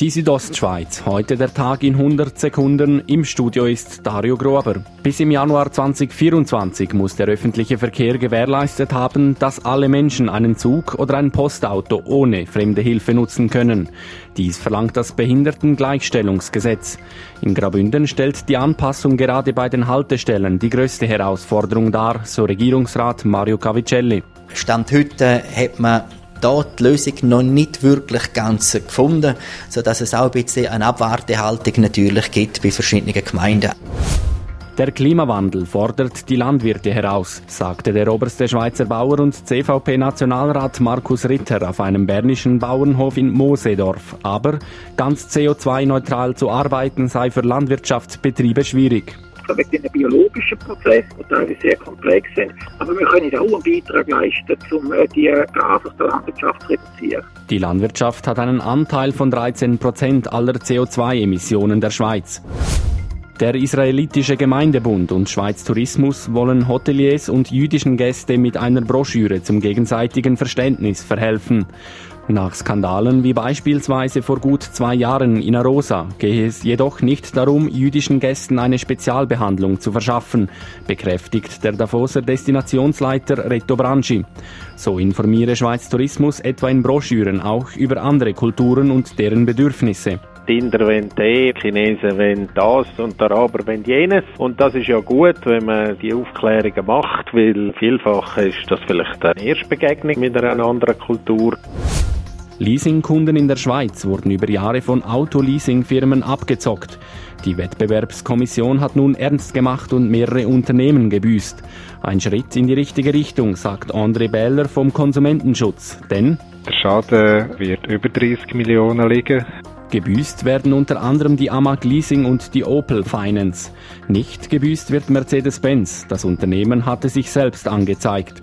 Die Südostschweiz. Heute der Tag in 100 Sekunden. Im Studio ist Dario Grober. Bis im Januar 2024 muss der öffentliche Verkehr gewährleistet haben, dass alle Menschen einen Zug oder ein Postauto ohne fremde Hilfe nutzen können. Dies verlangt das Behindertengleichstellungsgesetz. In Grabünden stellt die Anpassung gerade bei den Haltestellen die größte Herausforderung dar, so Regierungsrat Mario Cavicelli. Stand heute hat man da die Lösung noch nicht wirklich ganz gefunden, sodass es auch ein bisschen eine Abwartehaltung natürlich gibt bei verschiedenen Gemeinden. Der Klimawandel fordert die Landwirte heraus, sagte der oberste Schweizer Bauer und CVP-Nationalrat Markus Ritter auf einem bernischen Bauernhof in Mosedorf. Aber ganz CO2-neutral zu arbeiten sei für Landwirtschaftsbetriebe schwierig wegen den biologischen Prozessen, die teilweise sehr komplex sind. Aber wir können auch einen Beitrag leisten, um äh, die Gase aus der Landwirtschaft zu reduzieren. Die Landwirtschaft hat einen Anteil von 13 Prozent aller CO2-Emissionen der Schweiz. Der israelitische Gemeindebund und Schweiz Tourismus wollen Hoteliers und jüdischen Gäste mit einer Broschüre zum gegenseitigen Verständnis verhelfen. Nach Skandalen wie beispielsweise vor gut zwei Jahren in Arosa gehe es jedoch nicht darum, jüdischen Gästen eine Spezialbehandlung zu verschaffen, bekräftigt der Davoser Destinationsleiter Reto Branchi. So informiere Schweiz Tourismus etwa in Broschüren auch über andere Kulturen und deren Bedürfnisse. Die Inder wollen die Chinesen wollen das und der Araber wollen jenes. Und das ist ja gut, wenn man die Aufklärungen macht, weil vielfach ist das vielleicht eine Erstbegegnung mit einer anderen Kultur. Leasingkunden in der Schweiz wurden über Jahre von Autoleasingfirmen abgezockt. Die Wettbewerbskommission hat nun ernst gemacht und mehrere Unternehmen gebüßt. Ein Schritt in die richtige Richtung, sagt André Bähler vom Konsumentenschutz. Denn der Schaden wird über 30 Millionen liegen. Gebüßt werden unter anderem die Amag Leasing und die Opel Finance. Nicht gebüßt wird Mercedes-Benz. Das Unternehmen hatte sich selbst angezeigt.